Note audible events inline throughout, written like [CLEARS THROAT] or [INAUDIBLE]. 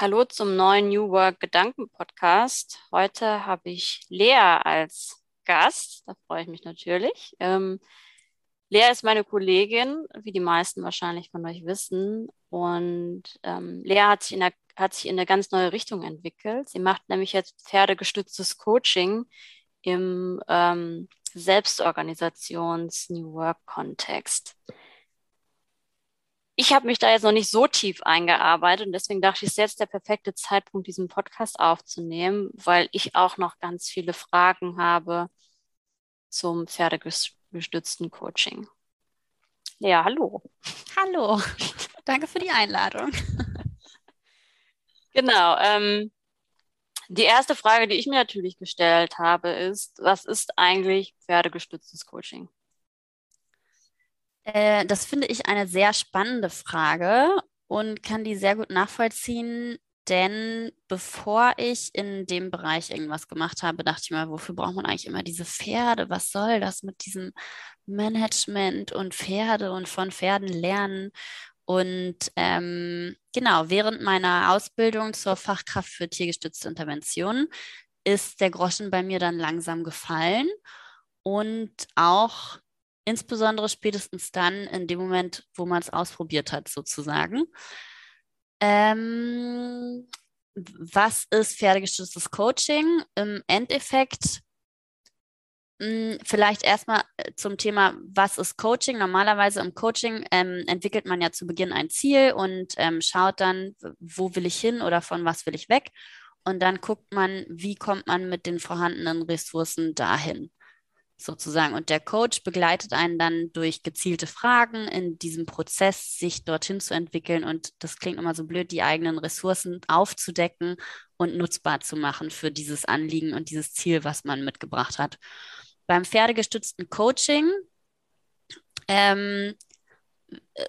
Hallo zum neuen New Work Gedanken Podcast. Heute habe ich Lea als Gast. Da freue ich mich natürlich. Ähm, Lea ist meine Kollegin, wie die meisten wahrscheinlich von euch wissen. Und ähm, Lea hat sich, in der, hat sich in eine ganz neue Richtung entwickelt. Sie macht nämlich jetzt pferdegestütztes Coaching im ähm, Selbstorganisations-New Work-Kontext ich habe mich da jetzt noch nicht so tief eingearbeitet und deswegen dachte ich, es ist jetzt der perfekte Zeitpunkt, diesen Podcast aufzunehmen, weil ich auch noch ganz viele Fragen habe zum pferdegestützten Coaching. Ja, hallo. Hallo, danke für die Einladung. [LAUGHS] Genau. Ähm, die erste Frage, die ich mir natürlich gestellt habe, ist, was ist eigentlich pferdegestütztes Coaching? Äh, das finde ich eine sehr spannende Frage und kann die sehr gut nachvollziehen, denn bevor ich in dem Bereich irgendwas gemacht habe, dachte ich mir, wofür braucht man eigentlich immer diese Pferde? Was soll das mit diesem Management und Pferde und von Pferden lernen? Und ähm, genau, während meiner Ausbildung zur Fachkraft für tiergestützte Interventionen ist der Groschen bei mir dann langsam gefallen und auch insbesondere spätestens dann in dem Moment, wo man es ausprobiert hat, sozusagen. Ähm, was ist pferdegestütztes Coaching? Im Endeffekt hm, vielleicht erstmal äh, zum Thema, was ist Coaching? Normalerweise im Coaching ähm, entwickelt man ja zu Beginn ein Ziel und ähm, schaut dann, wo will ich hin oder von was will ich weg. Und dann guckt man, wie kommt man mit den vorhandenen Ressourcen dahin sozusagen. Und der Coach begleitet einen dann durch gezielte Fragen in diesem Prozess, sich dorthin zu entwickeln. Und das klingt immer so blöd, die eigenen Ressourcen aufzudecken und nutzbar zu machen für dieses Anliegen und dieses Ziel, was man mitgebracht hat. Beim pferdegestützten Coaching ähm,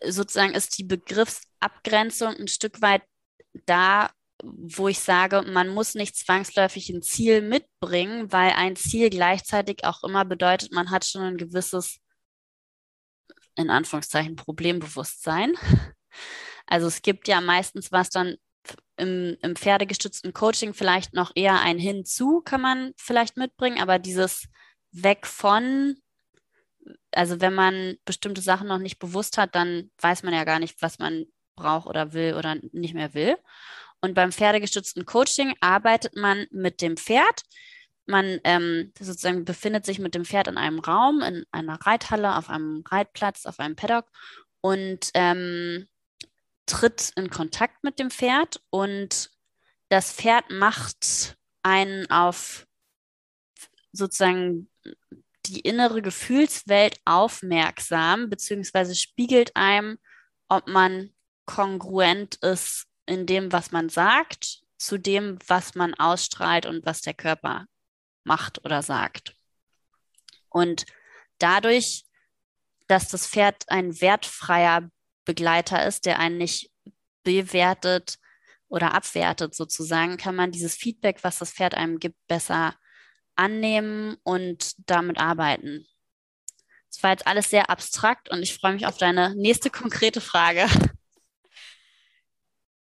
sozusagen ist die Begriffsabgrenzung ein Stück weit da, wo ich sage, man muss nicht zwangsläufig ein Ziel mitbringen, weil ein Ziel gleichzeitig auch immer bedeutet, man hat schon ein gewisses, in Anführungszeichen, Problembewusstsein. [LAUGHS] Also es gibt ja meistens was dann im, im pferdegestützten Coaching vielleicht noch eher ein Hinzu kann man vielleicht mitbringen, aber dieses Weg von, also wenn man bestimmte Sachen noch nicht bewusst hat, dann weiß man ja gar nicht, was man braucht oder will oder nicht mehr will. Und beim pferdegestützten Coaching arbeitet man mit dem Pferd. Man ähm, sozusagen befindet sich mit dem Pferd in einem Raum, in einer Reithalle, auf einem Reitplatz, auf einem Paddock und ähm, tritt in Kontakt mit dem Pferd. Und das Pferd macht einen auf sozusagen die innere Gefühlswelt aufmerksam, beziehungsweise spiegelt einem, ob man kongruent ist in dem, was man sagt, zu dem, was man ausstrahlt und was der Körper macht oder sagt. Und dadurch, dass das Pferd ein wertfreier Begleiter ist, der einen nicht bewertet oder abwertet sozusagen, kann man dieses Feedback, was das Pferd einem gibt, besser annehmen und damit arbeiten. Das war jetzt alles sehr abstrakt und ich freue mich auf deine nächste konkrete Frage. [LAUGHS]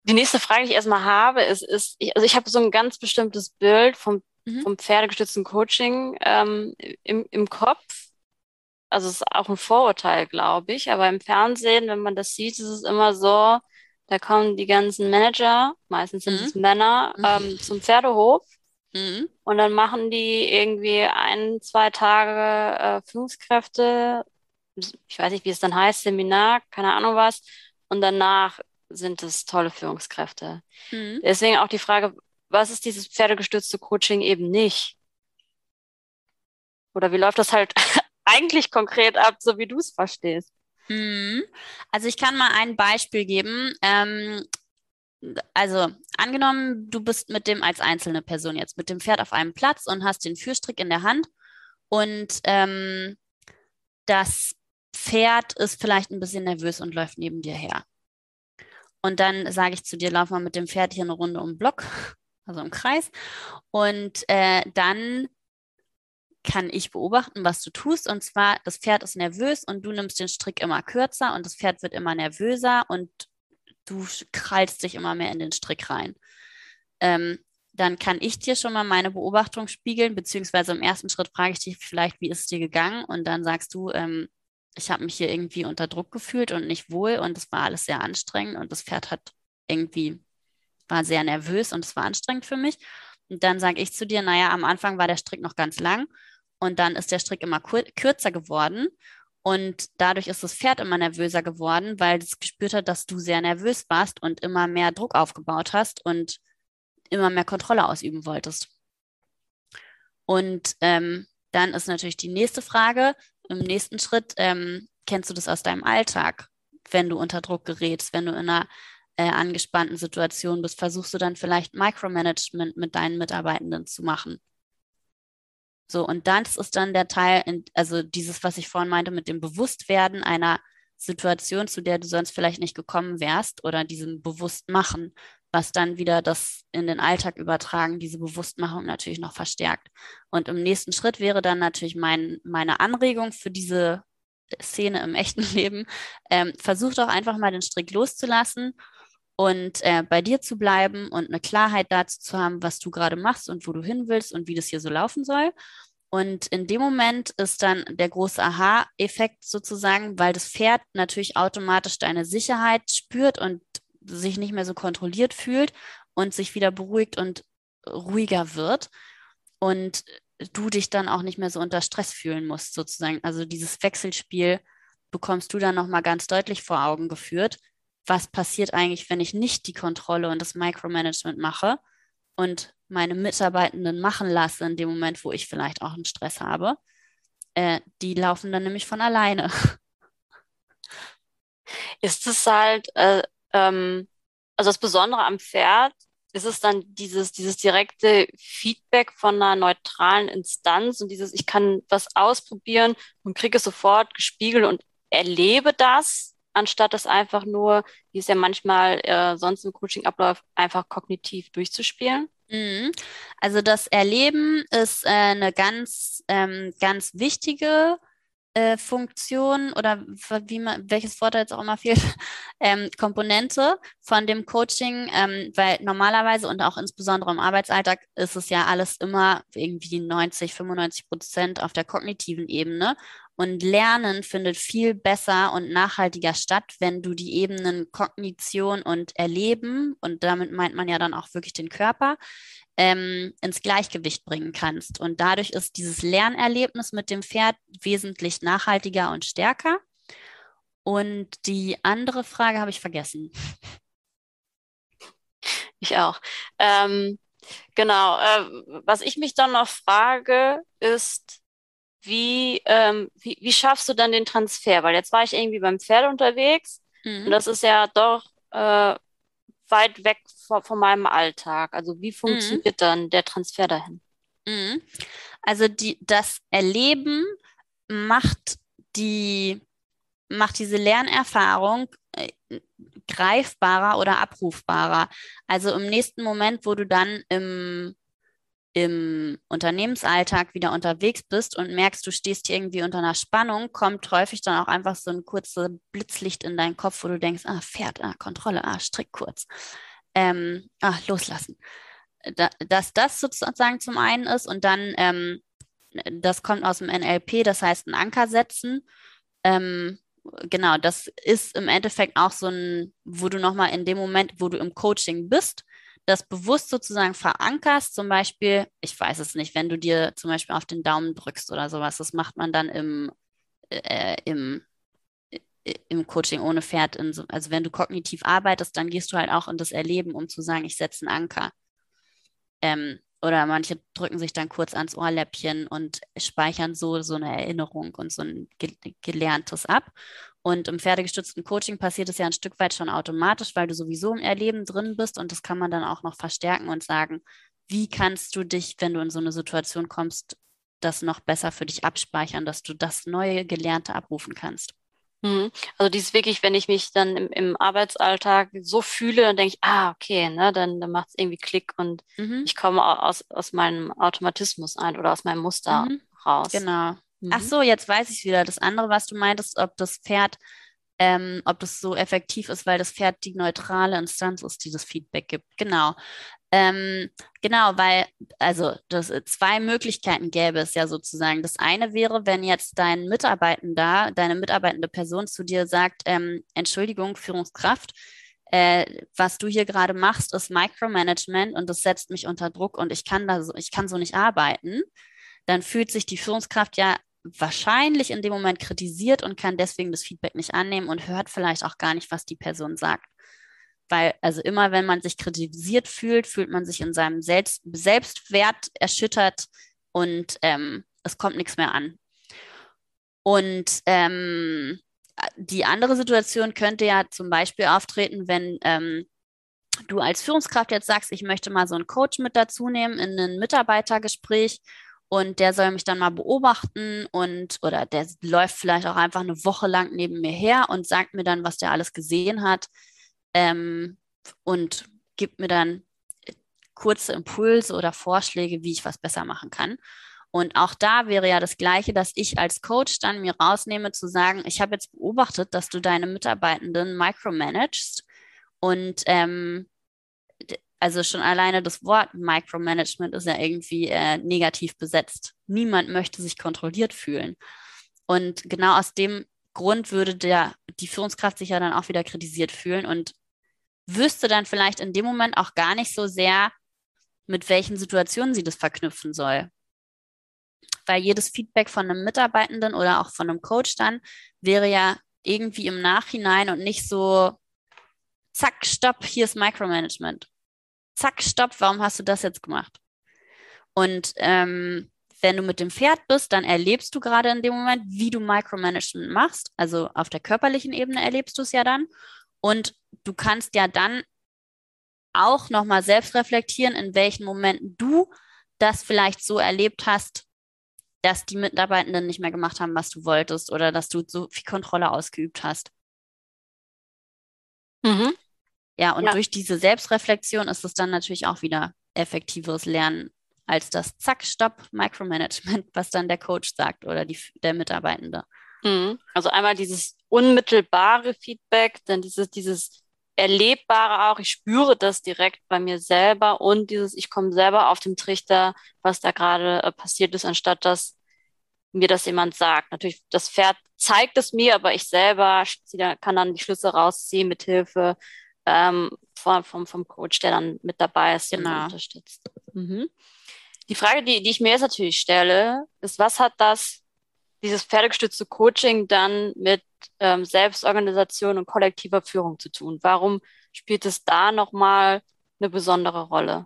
Die nächste Frage, die ich erstmal habe, ist, ist ich, also ich habe so ein ganz bestimmtes Bild vom, mhm. vom pferdegestützten Coaching ähm, im, im Kopf. Also es ist auch ein Vorurteil, glaube ich. Aber im Fernsehen, wenn man das sieht, ist es immer so, da kommen die ganzen Manager, meistens sind mhm. es Männer, mhm. ähm, zum Pferdehof. Mhm. Und dann machen die irgendwie ein, zwei Tage äh, Führungskräfte, ich weiß nicht, wie es dann heißt, Seminar, keine Ahnung was. Und danach sind es tolle Führungskräfte. Mhm. Deswegen auch die Frage, was ist dieses pferdegestützte Coaching eben nicht? Oder wie läuft das halt [LAUGHS] eigentlich konkret ab, so wie du es verstehst? Mhm. Also ich kann mal ein Beispiel geben. Ähm, also angenommen, du bist mit dem als einzelne Person jetzt mit dem Pferd auf einem Platz und hast den Führstrick in der Hand und ähm, das Pferd ist vielleicht ein bisschen nervös und läuft neben dir her. Und dann sage ich zu dir, lauf mal mit dem Pferd hier eine Runde um den Block, also im Kreis. Und äh, dann kann ich beobachten, was du tust. Und zwar, das Pferd ist nervös und du nimmst den Strick immer kürzer und das Pferd wird immer nervöser und du krallst dich immer mehr in den Strick rein. Ähm, dann kann ich dir schon mal meine Beobachtung spiegeln, beziehungsweise im ersten Schritt frage ich dich vielleicht, wie ist es dir gegangen? Und dann sagst du, ähm, ich habe mich hier irgendwie unter Druck gefühlt und nicht wohl und es war alles sehr anstrengend und das Pferd hat irgendwie, war sehr nervös und es war anstrengend für mich. Und dann sage ich zu dir, naja, am Anfang war der Strick noch ganz lang und dann ist der Strick immer kürzer geworden und dadurch ist das Pferd immer nervöser geworden, weil es gespürt hat, dass du sehr nervös warst und immer mehr Druck aufgebaut hast und immer mehr Kontrolle ausüben wolltest. Und ähm, dann ist natürlich die nächste Frage, im nächsten Schritt, ähm, kennst du das aus deinem Alltag, wenn du unter Druck gerätst, wenn du in einer äh, angespannten Situation bist, versuchst du dann vielleicht Micromanagement mit deinen Mitarbeitenden zu machen. So, und das ist dann der Teil, in, also dieses, was ich vorhin meinte, mit dem Bewusstwerden einer Situation, zu der du sonst vielleicht nicht gekommen wärst, oder diesem Bewusstmachen, was dann wieder das in den Alltag übertragen, diese Bewusstmachung natürlich noch verstärkt. Und im nächsten Schritt wäre dann natürlich mein, meine Anregung für diese Szene im echten [LAUGHS] Leben, ähm, versuch doch einfach mal den Strick loszulassen und äh, bei dir zu bleiben und eine Klarheit dazu zu haben, was du gerade machst und wo du hin willst und wie das hier so laufen soll. Und in dem Moment ist dann der große Aha-Effekt sozusagen, weil das Pferd natürlich automatisch deine Sicherheit spürt und sich nicht mehr so kontrolliert fühlt und sich wieder beruhigt und ruhiger wird und du dich dann auch nicht mehr so unter Stress fühlen musst sozusagen. Also dieses Wechselspiel bekommst du dann nochmal ganz deutlich vor Augen geführt. Was passiert eigentlich, wenn ich nicht die Kontrolle und das Micromanagement mache und meine Mitarbeitenden machen lasse in dem Moment, wo ich vielleicht auch einen Stress habe? Äh, die laufen dann nämlich von alleine. Ist es halt, äh, ähm, also das Besondere am Pferd ist es dann dieses, dieses direkte Feedback von einer neutralen Instanz und dieses, ich kann was ausprobieren und kriege es sofort gespiegelt und erlebe das, anstatt das einfach nur, wie es ja manchmal äh, sonst im Coaching abläuft, einfach kognitiv durchzuspielen? Mhm. Also das Erleben ist äh, eine ganz, ähm, ganz wichtige äh, Funktion oder wie man, welches Wort da jetzt auch immer fehlt, [LAUGHS] ähm, Komponente von dem Coaching, ähm, weil normalerweise und auch insbesondere im Arbeitsalltag ist es ja alles immer irgendwie 90, 95 Prozent auf der kognitiven Ebene. Und Lernen findet viel besser und nachhaltiger statt, wenn du die Ebenen Kognition und Erleben, und damit meint man ja dann auch wirklich den Körper, ähm, ins Gleichgewicht bringen kannst. Und dadurch ist dieses Lernerlebnis mit dem Pferd wesentlich nachhaltiger und stärker. Und die andere Frage habe ich vergessen. [LAUGHS] Ich auch. Ähm, genau. Äh, was ich mich dann noch frage, ist, wie, ähm, wie, wie schaffst du dann den Transfer? Weil jetzt war ich irgendwie beim Pferd unterwegs mhm. und das ist ja doch äh, weit weg von, von meinem Alltag. Also wie funktioniert mhm. dann der Transfer dahin? Mhm. Also die, das Erleben macht die macht diese Lernerfahrung äh, greifbarer oder abrufbarer. Also im nächsten Moment, wo du dann im im Unternehmensalltag wieder unterwegs bist und merkst, du stehst hier irgendwie unter einer Spannung, kommt häufig dann auch einfach so ein kurzes Blitzlicht in deinen Kopf, wo du denkst, ah, Pferd, ah, Kontrolle, ah, Strick kurz. Ähm, ah, loslassen. Da, dass das sozusagen zum einen ist und dann, ähm, das kommt aus dem NLP, das heißt ein Anker setzen. Ähm, genau, das ist im Endeffekt auch so ein, wo du nochmal in dem Moment, wo du im Coaching bist, das bewusst sozusagen verankerst, zum Beispiel, ich weiß es nicht, wenn du dir zum Beispiel auf den Daumen drückst oder sowas, das macht man dann im, äh, im, äh, im Coaching ohne Pferd. So, also wenn du kognitiv arbeitest, dann gehst du halt auch in das Erleben, um zu sagen, ich setze einen Anker. Ähm, oder manche drücken sich dann kurz ans Ohrläppchen und speichern so, so eine Erinnerung und so ein Gelerntes ab. Und im pferdegestützten Coaching passiert es ja ein Stück weit schon automatisch, weil du sowieso im Erleben drin bist und das kann man dann auch noch verstärken und sagen, wie kannst du dich, wenn du in so eine Situation kommst, das noch besser für dich abspeichern, dass du das neue Gelernte abrufen kannst. Mhm. Also dies wirklich, wenn ich mich dann im, im Arbeitsalltag so fühle, dann denke ich, ah, okay, ne, dann, dann macht es irgendwie Klick und mhm. ich komme aus, aus meinem Automatismus ein oder aus meinem Muster mhm. raus. Genau. Mhm. Ach so, jetzt weiß ich wieder. Das andere, was du meintest, ob das Pferd ähm, ob das so effektiv ist, weil das Pferd die neutrale Instanz ist, die das Feedback gibt. Genau. Ähm, genau, weil, also das, äh, zwei Möglichkeiten gäbe es ja sozusagen. Das eine wäre, wenn jetzt dein Mitarbeitender, deine mitarbeitende Person zu dir sagt, ähm, Entschuldigung, Führungskraft, äh, was du hier gerade machst, ist Micromanagement und das setzt mich unter Druck und ich kann da so, ich kann so nicht arbeiten, dann fühlt sich die Führungskraft ja wahrscheinlich in dem Moment kritisiert und kann deswegen das Feedback nicht annehmen und hört vielleicht auch gar nicht, was die Person sagt. Weil, also immer wenn man sich kritisiert fühlt, fühlt man sich in seinem Selbst Selbstwert erschüttert und ähm, es kommt nichts mehr an. Und ähm, die andere Situation könnte ja zum Beispiel auftreten, wenn ähm, du als Führungskraft jetzt sagst, ich möchte mal so einen Coach mit dazu nehmen in ein Mitarbeitergespräch und der soll mich dann mal beobachten und oder der läuft vielleicht auch einfach eine Woche lang neben mir her und sagt mir dann, was der alles gesehen hat ähm, und gibt mir dann kurze Impulse oder Vorschläge, wie ich was besser machen kann. Und auch da wäre ja das Gleiche, dass ich als Coach dann mir rausnehme zu sagen, ich habe jetzt beobachtet, dass du deine Mitarbeitenden micromanagst und ähm, also schon alleine das Wort Micromanagement ist ja irgendwie äh, negativ besetzt. Niemand möchte sich kontrolliert fühlen. Und genau aus dem Grund würde der, die Führungskraft sich ja dann auch wieder kritisiert fühlen und wüsste dann vielleicht in dem Moment auch gar nicht so sehr, mit welchen Situationen sie das verknüpfen soll. Weil jedes Feedback von einem Mitarbeitenden oder auch von einem Coach dann wäre ja irgendwie im Nachhinein und nicht so, zack, stopp, hier ist Micromanagement zack, stopp, warum hast du das jetzt gemacht? Und ähm, wenn du mit dem Pferd bist, dann erlebst du gerade in dem Moment, wie du Micromanagement machst. Also auf der körperlichen Ebene erlebst du es ja dann. Und du kannst ja dann auch nochmal selbst reflektieren, in welchen Momenten du das vielleicht so erlebt hast, dass die Mitarbeitenden nicht mehr gemacht haben, was du wolltest oder dass du so viel Kontrolle ausgeübt hast. Mhm. Ja, und ja. durch diese Selbstreflexion ist es dann natürlich auch wieder effektiveres Lernen als das Zack, Stopp, Micromanagement, was dann der Coach sagt oder die, der Mitarbeitende. Mhm. Also einmal dieses unmittelbare Feedback, dann dieses, dieses Erlebbare auch, ich spüre das direkt bei mir selber und dieses, ich komme selber auf den Trichter, was da gerade äh, passiert ist, anstatt dass mir das jemand sagt. Natürlich, das Pferd zeigt es mir, aber ich selber kann dann die Schlüsse rausziehen mit Hilfe ähm, vom, vom, vom Coach, der dann mit dabei ist genau. und unterstützt. Mhm. Die Frage, die, die ich mir jetzt natürlich stelle, ist, was hat das, dieses pferdegestützte Coaching dann mit ähm, Selbstorganisation und kollektiver Führung zu tun? Warum spielt es da nochmal eine besondere Rolle?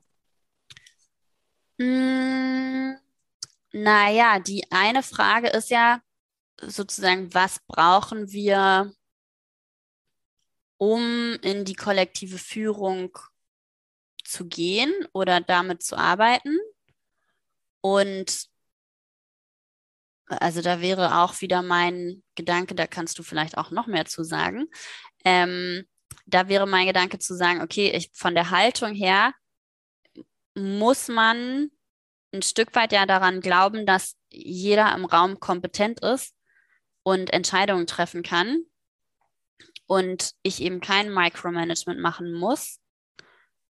Mm, naja, die eine Frage ist ja sozusagen, was brauchen wir um in die kollektive Führung zu gehen oder damit zu arbeiten. Und also da wäre auch wieder mein Gedanke, da kannst du vielleicht auch noch mehr zu sagen. Ähm, da wäre mein Gedanke zu sagen, okay, ich, von der Haltung her muss man ein Stück weit ja daran glauben, dass jeder im Raum kompetent ist und Entscheidungen treffen kann und ich eben kein Micromanagement machen muss.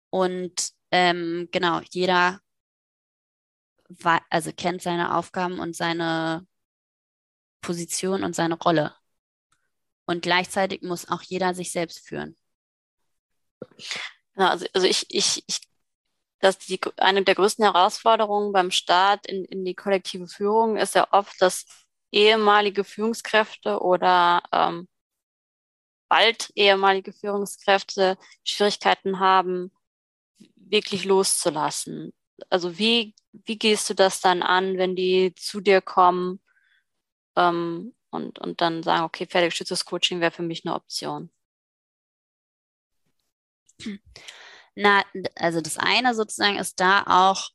Und ähm, genau, jeder also kennt seine Aufgaben und seine Position und seine Rolle. Und gleichzeitig muss auch jeder sich selbst führen. Ja, also, also ich, ich, ich, dass die, eine der größten Herausforderungen beim Start in, in die kollektive Führung ist ja oft, dass ehemalige Führungskräfte oder ähm, bald ehemalige Führungskräfte Schwierigkeiten haben, wirklich loszulassen. Also wie, wie gehst du das dann an, wenn die zu dir kommen ähm, und, und dann sagen, okay, fertiggestütztes Coaching wäre für mich eine Option? Na, also das eine sozusagen ist da auch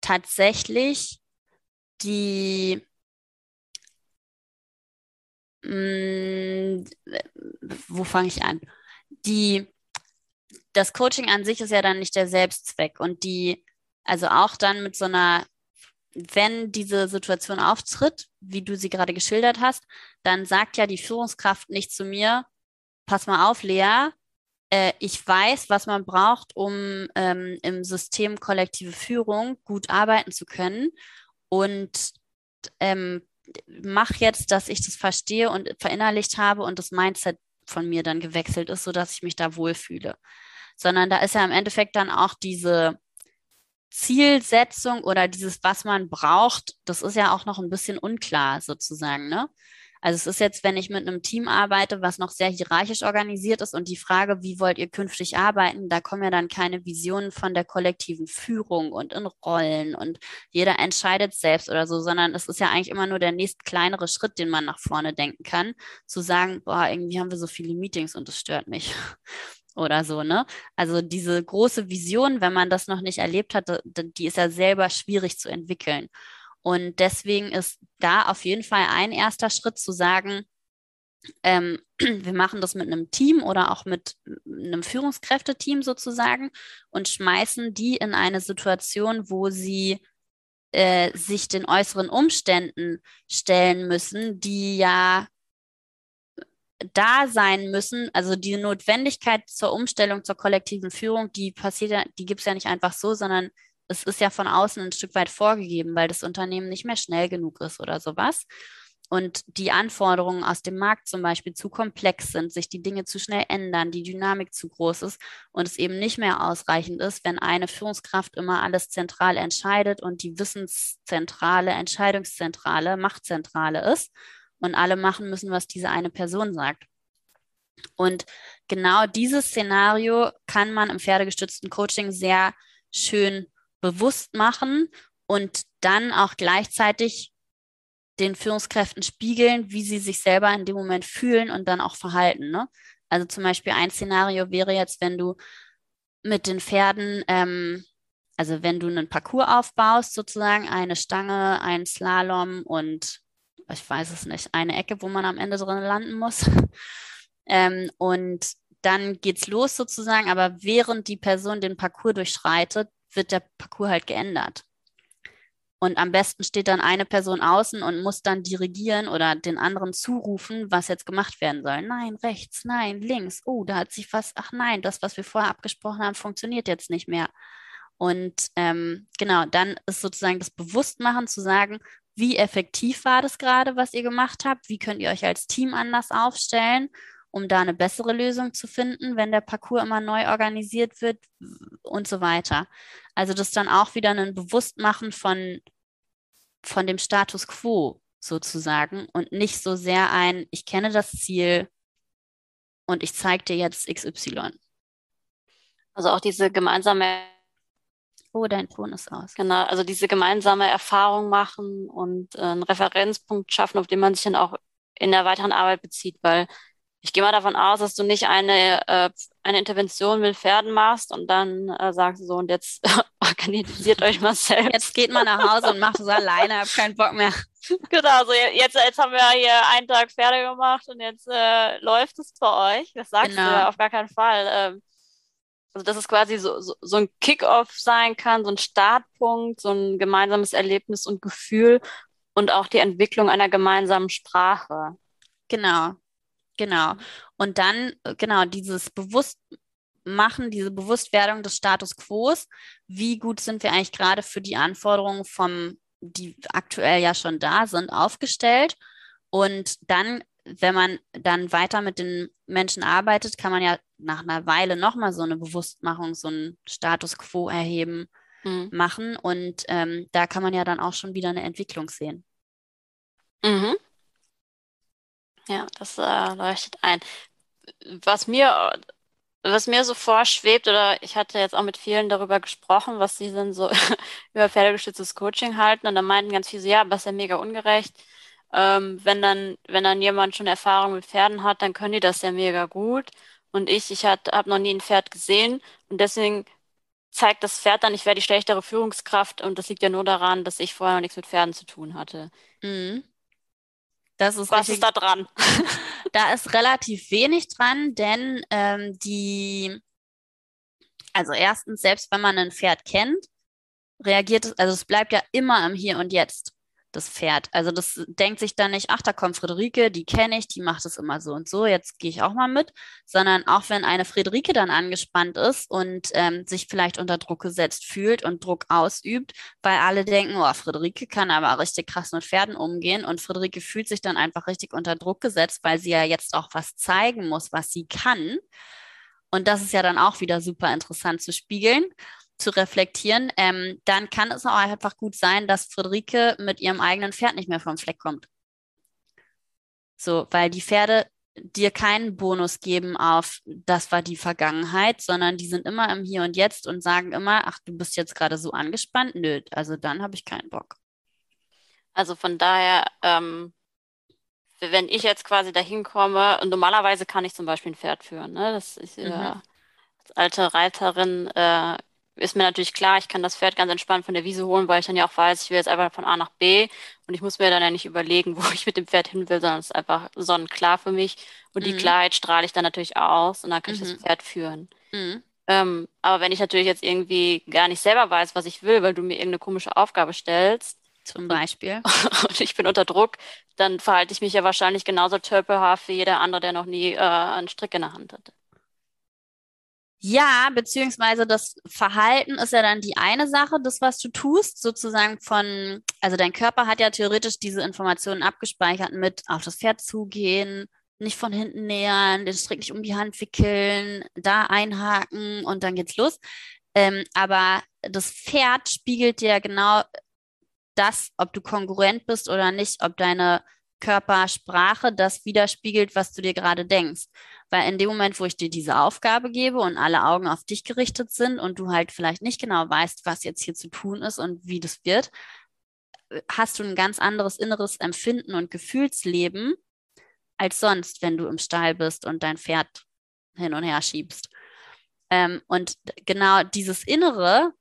tatsächlich die mh, mm, wo fange ich an? Die, das Coaching an sich ist ja dann nicht der Selbstzweck und die, also auch dann mit so einer wenn diese Situation auftritt, wie du sie gerade geschildert hast, dann sagt ja die Führungskraft nicht zu mir, pass mal auf, Lea, äh, ich weiß, was man braucht, um ähm, im System kollektive Führung gut arbeiten zu können und ähm, mach jetzt, dass ich das verstehe und verinnerlicht habe und das Mindset von mir dann gewechselt ist, sodass ich mich da wohlfühle. Sondern da ist ja im Endeffekt dann auch diese Zielsetzung oder dieses, was man braucht, das ist ja auch noch ein bisschen unklar sozusagen, ne? Also es ist jetzt, wenn ich mit einem Team arbeite, was noch sehr hierarchisch organisiert ist und die Frage, wie wollt ihr künftig arbeiten, da kommen ja dann keine Visionen von der kollektiven Führung und in Rollen und jeder entscheidet selbst oder so, sondern es ist ja eigentlich immer nur der nächst kleinere Schritt, den man nach vorne denken kann, zu sagen, boah, irgendwie haben wir so viele Meetings und das stört mich [LAUGHS] oder so, ne? Also diese große Vision, wenn man das noch nicht erlebt hat, die ist ja selber schwierig zu entwickeln. Und deswegen ist da auf jeden Fall ein erster Schritt zu sagen, ähm, [CLEARS THROAT] wir machen das mit einem Team oder auch mit einem Führungskräfteteam sozusagen und schmeißen die in eine Situation, wo sie äh, sich den äußeren Umständen stellen müssen, die ja da sein müssen, also die Notwendigkeit zur Umstellung zur kollektiven Führung, die passiert ja, die gibt es ja nicht einfach so, sondern es ist ja von außen ein Stück weit vorgegeben, weil das Unternehmen nicht mehr schnell genug ist oder sowas. Und die Anforderungen aus dem Markt zum Beispiel zu komplex sind, sich die Dinge zu schnell ändern, die Dynamik zu groß ist und es eben nicht mehr ausreichend ist, wenn eine Führungskraft immer alles zentral entscheidet und die Wissenszentrale, Entscheidungszentrale, Machtzentrale ist und alle machen müssen, was diese eine Person sagt. Und genau dieses Szenario kann man im pferdegestützten Coaching sehr schön bewusst machen und dann auch gleichzeitig den Führungskräften spiegeln, wie sie sich selber in dem Moment fühlen und dann auch verhalten. Ne? Also zum Beispiel ein Szenario wäre jetzt, wenn du mit den Pferden, ähm, also wenn du einen Parcours aufbaust, sozusagen eine Stange, ein Slalom und ich weiß es nicht, eine Ecke, wo man am Ende drin landen muss. [LAUGHS] ähm, und dann geht's los sozusagen, aber während die Person den Parcours durchschreitet, wird der Parcours halt geändert. Und am besten steht dann eine Person außen und muss dann dirigieren oder den anderen zurufen, was jetzt gemacht werden soll. Nein, rechts, nein, links. Oh, da hat sich was, ach nein, das, was wir vorher abgesprochen haben, funktioniert jetzt nicht mehr. Und ähm, genau, dann ist sozusagen das Bewusstmachen zu sagen, wie effektiv war das gerade, was ihr gemacht habt? Wie könnt ihr euch als Team anders aufstellen, um da eine bessere Lösung zu finden, wenn der Parcours immer neu organisiert wird und so weiter. Also das dann auch wieder ein Bewusstmachen von, von dem Status quo sozusagen und nicht so sehr ein, ich kenne das Ziel und ich zeige dir jetzt XY. Also auch diese gemeinsame Oh, dein Ton ist aus. Genau, also diese gemeinsame Erfahrung machen und äh, einen Referenzpunkt schaffen, auf den man sich dann auch in der weiteren Arbeit bezieht, weil ich gehe mal davon aus, dass du nicht eine, äh, eine Intervention mit Pferden machst und dann äh, sagst du so, und jetzt [LAUGHS] organisiert euch mal selbst. Jetzt geht man nach Hause und macht es alleine, hab keinen Bock mehr. [LAUGHS] Genau, so jetzt, jetzt haben wir hier einen Tag Pferde gemacht und jetzt äh, läuft es bei euch. Das sagst genau. du ja auf gar keinen Fall. Ähm, also dass es quasi so, so, so ein Kick-off sein kann, so ein Startpunkt, so ein gemeinsames Erlebnis und Gefühl und auch die Entwicklung einer gemeinsamen Sprache. Genau, genau. Und dann, genau, dieses Bewusstmachen, diese Bewusstwerdung des Status quo, wie gut sind wir eigentlich gerade für die Anforderungen vom, die aktuell ja schon da sind, aufgestellt. Und dann wenn man dann weiter mit den Menschen arbeitet, kann man ja nach einer Weile nochmal so eine Bewusstmachung, so einen Status quo erheben, mhm. machen. Und ähm, da kann man ja dann auch schon wieder eine Entwicklung sehen. Mhm. Ja, das äh, leuchtet ein. Was mir, was mir so vorschwebt, oder ich hatte jetzt auch mit vielen darüber gesprochen, was sie denn so [LAUGHS] über pferdegestütztes Coaching halten, und da meinten ganz viele so, ja, aber ist ja mega ungerecht ähm, wenn dann, wenn dann jemand schon Erfahrung mit Pferden hat, dann können die das ja mega gut. Und ich, ich habe noch nie ein Pferd gesehen und deswegen zeigt das Pferd dann, ich wäre die schlechtere Führungskraft und das liegt ja nur daran, dass ich vorher noch nichts mit Pferden zu tun hatte. Mhm. Das ist Was richtig, ist da dran? [LAUGHS] da ist relativ wenig dran, denn ähm, die, also erstens, selbst wenn man ein Pferd kennt, reagiert es, also es bleibt ja immer im Hier und Jetzt das Pferd. Also das denkt sich dann nicht, ach, da kommt Friederike, die kenne ich, die macht es immer so und so, jetzt gehe ich auch mal mit, sondern auch wenn eine Friederike dann angespannt ist und ähm, sich vielleicht unter Druck gesetzt fühlt und Druck ausübt, weil alle denken, oh, Friederike kann aber richtig krass mit Pferden umgehen und Friederike fühlt sich dann einfach richtig unter Druck gesetzt, weil sie ja jetzt auch was zeigen muss, was sie kann. Und das ist ja dann auch wieder super interessant zu spiegeln zu reflektieren, ähm, dann kann es auch einfach gut sein, dass Friederike mit ihrem eigenen Pferd nicht mehr vom Fleck kommt. So, weil die Pferde dir keinen Bonus geben auf, das war die Vergangenheit, sondern die sind immer im Hier und Jetzt und sagen immer, ach, du bist jetzt gerade so angespannt. Nö, also dann habe ich keinen Bock. Also von daher, ähm, wenn ich jetzt quasi dahin komme, und normalerweise kann ich zum Beispiel ein Pferd führen, ne? Das ist mhm. ja als alte Reiterin äh, ist mir natürlich klar, ich kann das Pferd ganz entspannt von der Wiese holen, weil ich dann ja auch weiß, ich will jetzt einfach von A nach B und ich muss mir dann ja nicht überlegen, [LAUGHS] wo ich mit dem Pferd hin will, sondern es ist einfach sonnenklar für mich und mhm. die Klarheit strahle ich dann natürlich aus und dann kann mhm. ich das mhm. Pferd führen. Mhm. Ähm, aber wenn ich natürlich jetzt irgendwie gar nicht selber weiß, was ich will, weil du mir irgendeine komische Aufgabe stellst, zum Beispiel, [LAUGHS] und ich bin unter Druck, dann verhalte ich mich ja wahrscheinlich genauso törpelhaft wie jeder andere, der noch nie äh, einen Strick in der Hand hatte. Ja, beziehungsweise das Verhalten ist ja dann die eine Sache, das, was du tust, sozusagen von, also dein Körper hat ja theoretisch diese Informationen abgespeichert mit auf das Pferd zugehen, nicht von hinten nähern, den Strick nicht um die Hand wickeln, da einhaken und dann geht's los. Ähm, aber das Pferd spiegelt dir genau das, ob du konkurrent bist oder nicht, ob deine Körpersprache das widerspiegelt, was du dir gerade denkst. Weil in dem Moment, wo ich dir diese Aufgabe gebe und alle Augen auf dich gerichtet sind und du halt vielleicht nicht genau weißt, was jetzt hier zu tun ist und wie das wird, hast du ein ganz anderes inneres Empfinden und Gefühlsleben als sonst, wenn du im Stall bist und dein Pferd hin und her schiebst. Ähm, und genau dieses Innere,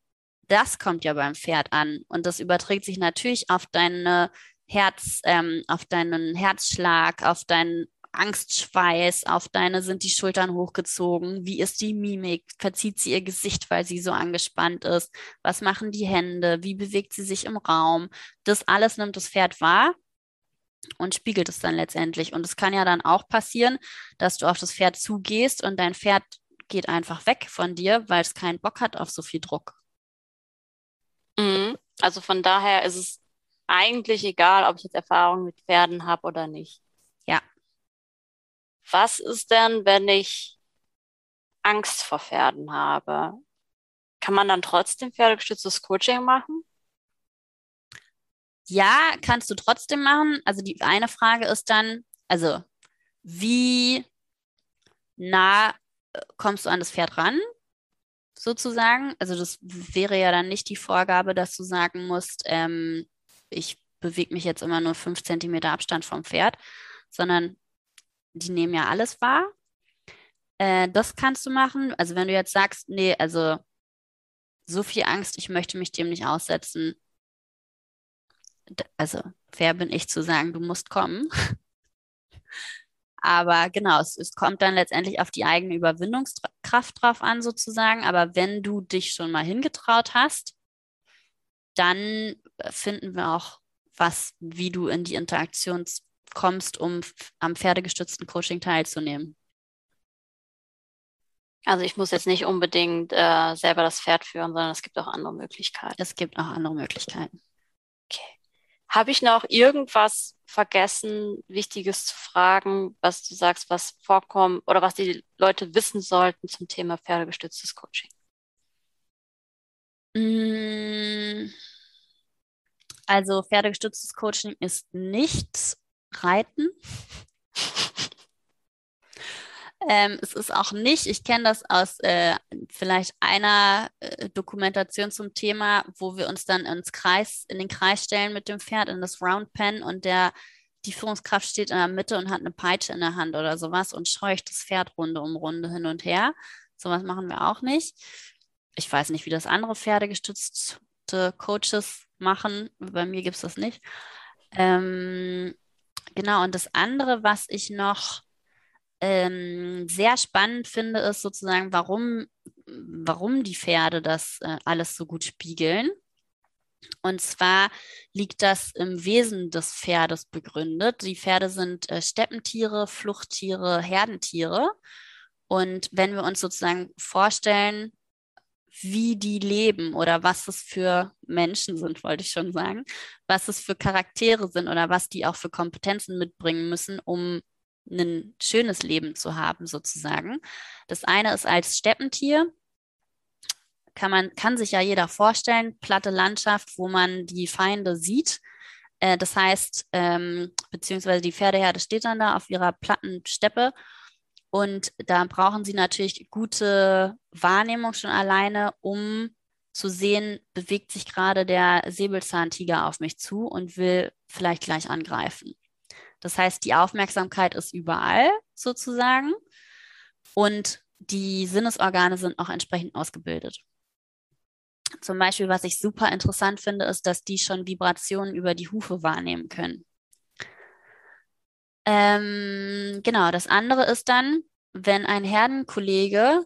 das kommt ja beim Pferd an und das überträgt sich natürlich auf deine Herz, ähm, auf deinen Herzschlag, auf deinen Angstschweiß, auf deine sind die Schultern hochgezogen, wie ist die Mimik, verzieht sie ihr Gesicht, weil sie so angespannt ist, was machen die Hände, wie bewegt sie sich im Raum, das alles nimmt das Pferd wahr und spiegelt es dann letztendlich. Und es kann ja dann auch passieren, dass du auf das Pferd zugehst und dein Pferd geht einfach weg von dir, weil es keinen Bock hat auf so viel Druck. Mhm. Also von daher ist es eigentlich egal, ob ich jetzt Erfahrung mit Pferden habe oder nicht. Was ist denn, wenn ich Angst vor Pferden habe? Kann man dann trotzdem pferdegestütztes Coaching machen? Ja, kannst du trotzdem machen. Also die eine Frage ist dann, also wie nah äh, kommst du an das Pferd ran? Sozusagen. Also das wäre ja dann nicht die Vorgabe, dass du sagen musst, ähm, ich bewege mich jetzt immer nur fünf Zentimeter Abstand vom Pferd, sondern die nehmen ja alles wahr. Äh, das kannst du machen. Also wenn du jetzt sagst, nee, also so viel Angst, ich möchte mich dem nicht aussetzen. Also wer bin ich zu sagen, du musst kommen. [LAUGHS] Aber genau, es, es, kommt dann letztendlich auf die eigene Überwindungskraft drauf an, sozusagen. Aber wenn du dich schon mal hingetraut hast, dann finden wir auch was, wie du in die Interaktion kommst, um am pferdegestützten Coaching teilzunehmen. Also ich muss jetzt nicht unbedingt äh, selber das Pferd führen, sondern es gibt auch andere Möglichkeiten. Es gibt auch andere Möglichkeiten. Okay. Habe ich noch irgendwas vergessen, Wichtiges zu fragen, was du sagst, was vorkommt oder was die Leute wissen sollten zum Thema pferdegestütztes Coaching? Mm. Also pferdegestütztes Coaching ist nicht Reiten. ähm, es ist auch nicht, ich kenne das aus äh, vielleicht einer äh, Dokumentation zum Thema, wo wir uns dann ins Kreis, in den Kreis stellen mit dem Pferd, in das Round Pen und der die Führungskraft steht in der Mitte und hat eine Peitsche in der Hand oder sowas und scheucht das Pferd Runde um Runde hin und her. Sowas machen wir auch nicht ich weiß nicht, wie das andere pferdegestützte Coaches machen. Bei mir gibt es das nicht. Ähm, genau, und das andere, was ich noch ähm, sehr spannend finde, ist sozusagen, warum, warum die Pferde das äh, alles so gut spiegeln. Und zwar liegt das im Wesen des Pferdes begründet. Die Pferde sind äh, Steppentiere, Fluchttiere, Herdentiere. Und wenn wir uns sozusagen vorstellen, wie die leben oder was es für Menschen sind, wollte ich schon sagen, was es für Charaktere sind oder was die auch für Kompetenzen mitbringen müssen, um ein schönes Leben zu haben, sozusagen. Das eine ist als Steppentier, kann man, kann sich ja jeder vorstellen, platte Landschaft, wo man die Feinde sieht. Äh, das heißt, ähm, beziehungsweise die Pferdeherde steht dann da auf ihrer platten Steppe und da brauchen sie natürlich gute Wahrnehmung schon alleine, um zu sehen, bewegt sich gerade der Säbelzahntiger auf mich zu und will vielleicht gleich angreifen. Das heißt, die Aufmerksamkeit ist überall sozusagen und die Sinnesorgane sind auch entsprechend ausgebildet. Zum Beispiel, was ich super interessant finde, ist, dass die schon Vibrationen über die Hufe wahrnehmen können. Ähm, genau, das andere ist dann, wenn ein Herdenkollege,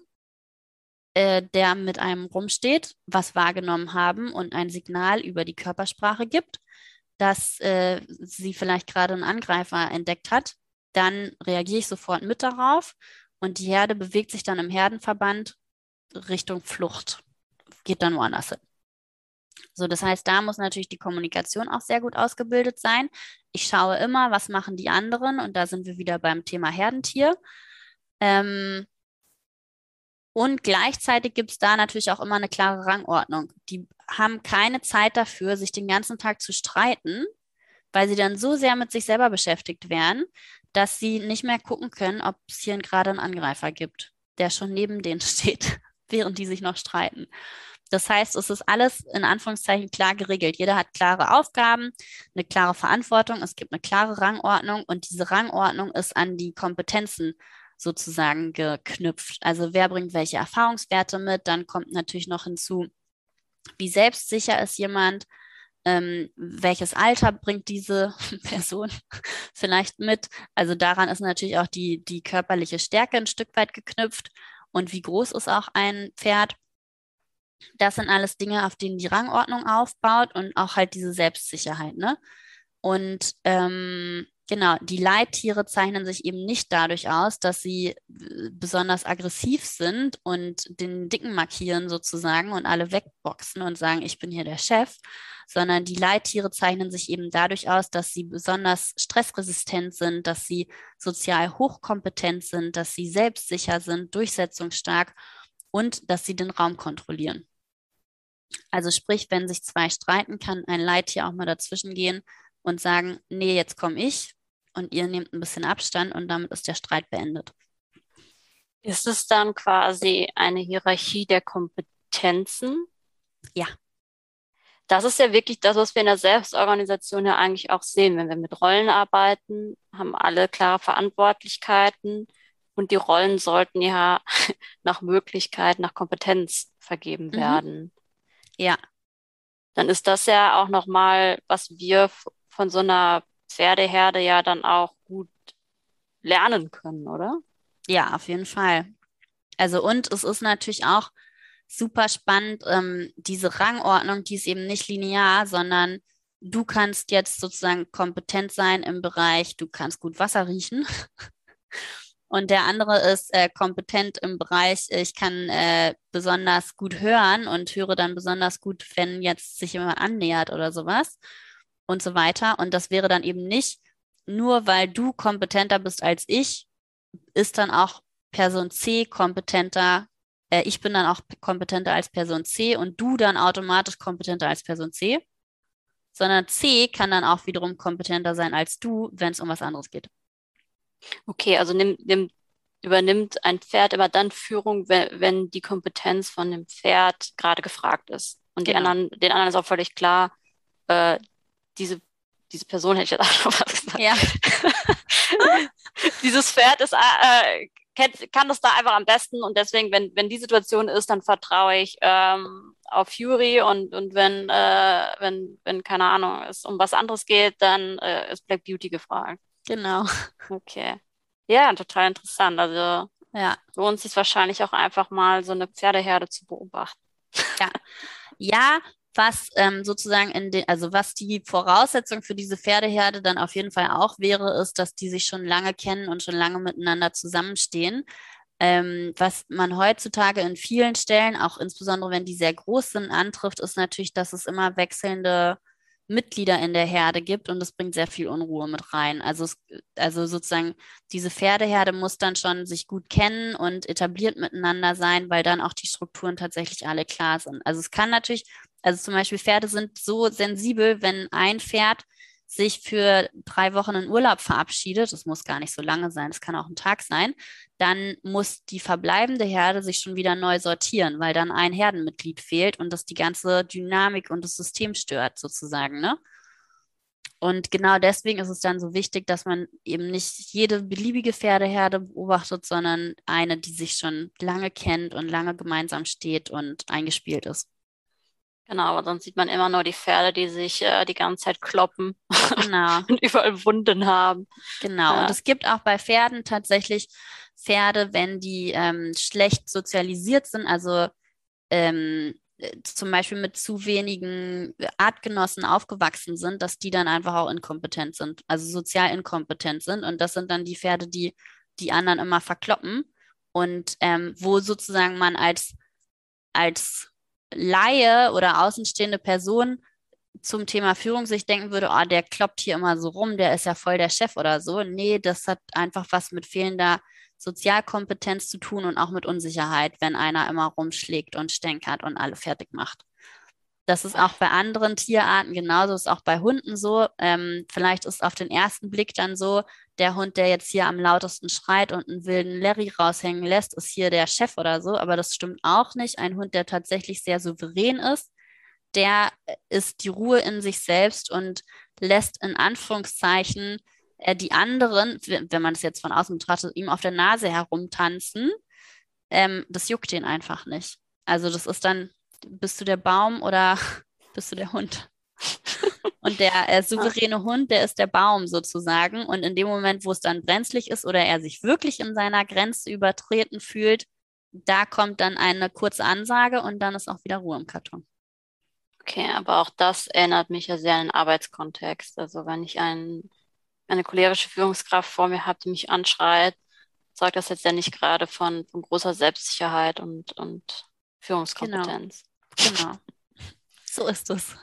äh, der mit einem rumsteht, was wahrgenommen haben und ein Signal über die Körpersprache gibt, dass äh, sie vielleicht gerade einen Angreifer entdeckt hat, dann reagiere ich sofort mit darauf und die Herde bewegt sich dann im Herdenverband Richtung Flucht, geht dann woanders hin. So, das heißt, da muss natürlich die Kommunikation auch sehr gut ausgebildet sein. Ich schaue immer, was machen die anderen und da sind wir wieder beim Thema Herdentier. Ähm, und gleichzeitig gibt es da natürlich auch immer eine klare Rangordnung. Die haben keine Zeit dafür, sich den ganzen Tag zu streiten, weil sie dann so sehr mit sich selber beschäftigt wären, dass sie nicht mehr gucken können, ob es hier gerade einen Angreifer gibt, der schon neben denen [LAUGHS] steht, während die sich noch streiten. Das heißt, es ist alles in Anführungszeichen klar geregelt. Jeder hat klare Aufgaben, eine klare Verantwortung, es gibt eine klare Rangordnung und diese Rangordnung ist an die Kompetenzen sozusagen geknüpft. Also wer bringt welche Erfahrungswerte mit? Dann kommt natürlich noch hinzu, wie selbstsicher ist jemand? Ähm, welches Alter bringt diese [LAUGHS] Person [LAUGHS] vielleicht mit? Also daran ist natürlich auch die, die körperliche Stärke ein Stück weit geknüpft und wie groß ist auch ein Pferd. Das sind alles Dinge, auf denen die Rangordnung aufbaut und auch halt diese Selbstsicherheit. Ne? Und ähm, genau, die Leittiere zeichnen sich eben nicht dadurch aus, dass sie äh, besonders aggressiv sind und den Dicken markieren sozusagen und alle wegboxen und sagen, ich bin hier der Chef, sondern die Leittiere zeichnen sich eben dadurch aus, dass sie besonders stressresistent sind, dass sie sozial hochkompetent sind, dass sie selbstsicher sind, durchsetzungsstark und dass sie den Raum kontrollieren. Also sprich, wenn sich zwei streiten, kann ein Leittier auch mal dazwischen gehen und sagen, nee, jetzt komme ich und ihr nehmt ein bisschen Abstand und damit ist der Streit beendet. Ist es dann quasi eine Hierarchie der Kompetenzen? Ja. Das ist ja wirklich das, was wir in der Selbstorganisation ja eigentlich auch sehen. Wenn wir mit Rollen arbeiten, haben alle klare Verantwortlichkeiten und die Rollen sollten ja [LAUGHS] nach Möglichkeit, nach Kompetenz vergeben mhm. Ja. Dann ist das ja auch nochmal, was wir von so einer Pferdeherde ja dann auch gut lernen können, oder? Ja, auf jeden Fall. Also und es ist natürlich auch super spannend, ähm, diese Rangordnung, die ist eben nicht linear, sondern du kannst jetzt sozusagen kompetent sein im Bereich, du kannst gut Wasser riechen. [LAUGHS] Und der andere ist äh, kompetent im Bereich, ich kann äh, besonders gut hören und höre dann besonders gut, wenn jetzt sich jemand annähert oder sowas und so weiter. Und das wäre dann eben nicht, nur weil du kompetenter bist als ich, ist dann auch Person C kompetenter, äh, ich bin dann auch kompetenter als Person C und du dann automatisch kompetenter als Person C, sondern C kann dann auch wiederum kompetenter sein als du, wenn es um was anderes geht. Okay, also nimm, nimm, übernimmt ein Pferd immer dann Führung, wenn, wenn die Kompetenz von dem Pferd gerade gefragt ist. Und genau. anderen, den anderen ist auch völlig klar, äh, diese, diese Person hätte ich jetzt [LAUGHS] auch noch was gesagt. Ja. [LAUGHS] Dieses Pferd ist, äh, kennt, kann das da einfach am besten und deswegen, wenn, wenn die Situation ist, dann vertraue ich ähm, auf Fury und, und wenn, äh, wenn, wenn, keine Ahnung, es um was anderes geht, dann äh, ist Black Beauty gefragt. Genau. Okay. Ja, total interessant. Also ja. lohnt sich wahrscheinlich auch einfach mal so eine Pferdeherde zu beobachten. Ja. Ja, was ähm, sozusagen in den, also was die Voraussetzung für diese Pferdeherde dann auf jeden Fall auch wäre, ist, dass die sich schon lange kennen und schon lange miteinander zusammenstehen. Ähm, was man heutzutage in vielen Stellen, auch insbesondere wenn die sehr groß sind, antrifft, ist natürlich, dass es immer wechselnde Mitglieder in der Herde gibt und das bringt sehr viel Unruhe mit rein. Also, also sozusagen diese Pferdeherde muss dann schon sich gut kennen und etabliert miteinander sein, weil dann auch die Strukturen tatsächlich alle klar sind. Also es kann natürlich, also zum Beispiel Pferde sind so sensibel, wenn ein Pferd sich für drei Wochen in Urlaub verabschiedet, das muss gar nicht so lange sein, es kann auch ein Tag sein, dann muss die verbleibende Herde sich schon wieder neu sortieren, weil dann ein Herdenmitglied fehlt und das die ganze Dynamik und das System stört, sozusagen. Ne? Und genau deswegen ist es dann so wichtig, dass man eben nicht jede beliebige Pferdeherde beobachtet, sondern eine, die sich schon lange kennt und lange gemeinsam steht und eingespielt ist. Genau, aber sonst sieht man immer nur die Pferde, die sich äh, die ganze Zeit kloppen genau. [LAUGHS] und überall Wunden haben. Genau, ja. und es gibt auch bei Pferden tatsächlich Pferde, wenn die ähm, schlecht sozialisiert sind, also ähm, zum Beispiel mit zu wenigen Artgenossen aufgewachsen sind, dass die dann einfach auch inkompetent sind, also sozial inkompetent sind. Und das sind dann die Pferde, die die anderen immer verkloppen und ähm, wo sozusagen man als, als Laie oder außenstehende Person zum Thema Führung sich denken würde, oh, der kloppt hier immer so rum, der ist ja voll der Chef oder so. Nee, das hat einfach was mit fehlender Sozialkompetenz zu tun und auch mit Unsicherheit, wenn einer immer rumschlägt und stänkert und alle fertig macht. Das ist auch bei anderen Tierarten genauso, ist auch bei Hunden so. Ähm, vielleicht ist auf den ersten Blick dann so, der Hund, der jetzt hier am lautesten schreit und einen wilden Larry raushängen lässt, ist hier der Chef oder so, aber das stimmt auch nicht. Ein Hund, der tatsächlich sehr souverän ist, der ist die Ruhe in sich selbst und lässt in Anführungszeichen äh, die anderen, wenn man es jetzt von außen betrachtet, ihm auf der Nase herumtanzen. Ähm, das juckt ihn einfach nicht. Also das ist dann bist du der Baum oder [LAUGHS] bist du der Hund? Und der äh, souveräne Hund, der ist der Baum sozusagen. Und in dem Moment, wo es dann brenzlig ist oder er sich wirklich in seiner Grenze übertreten fühlt, da kommt dann eine kurze Ansage und dann ist auch wieder Ruhe im Karton. Okay, aber auch das erinnert mich ja sehr an den Arbeitskontext. Also wenn ich ein, eine cholerische Führungskraft vor mir habe, die mich anschreit, sorgt das jetzt ja nicht gerade von, von großer Selbstsicherheit und, und genau. Führungskompetenz. Genau. So ist es.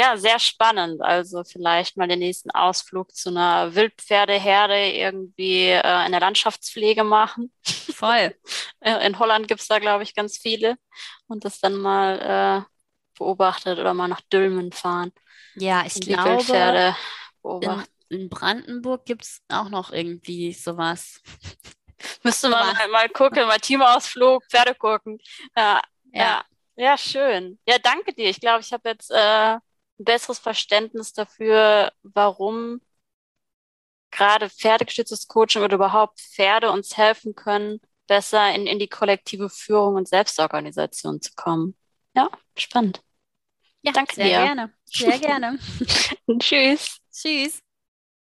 Ja, sehr spannend. Also vielleicht mal den nächsten Ausflug zu einer Wildpferdeherde irgendwie äh, in der Landschaftspflege machen. Voll. [LAUGHS] in Holland gibt es da, glaube ich, ganz viele. Und das dann mal äh, beobachtet oder mal nach Dülmen fahren. Ja, ich glaube, Wildpferde beobachten. In, in Brandenburg gibt es auch noch irgendwie sowas. [LAUGHS] Müsste man mal, mal gucken, mal Teamausflug, Pferde gucken. Ja, ja. ja. Ja, schön. Ja, danke dir. Ich glaube, ich habe jetzt äh, besseres Verständnis dafür, warum gerade pferdegestütztes Coaching oder überhaupt Pferde uns helfen können, besser in, in die kollektive Führung und Selbstorganisation zu kommen. Ja, spannend. Ja, danke sehr dir. gerne. Sehr gerne. [LAUGHS] [LAUGHS] Tschüss. Tschüss.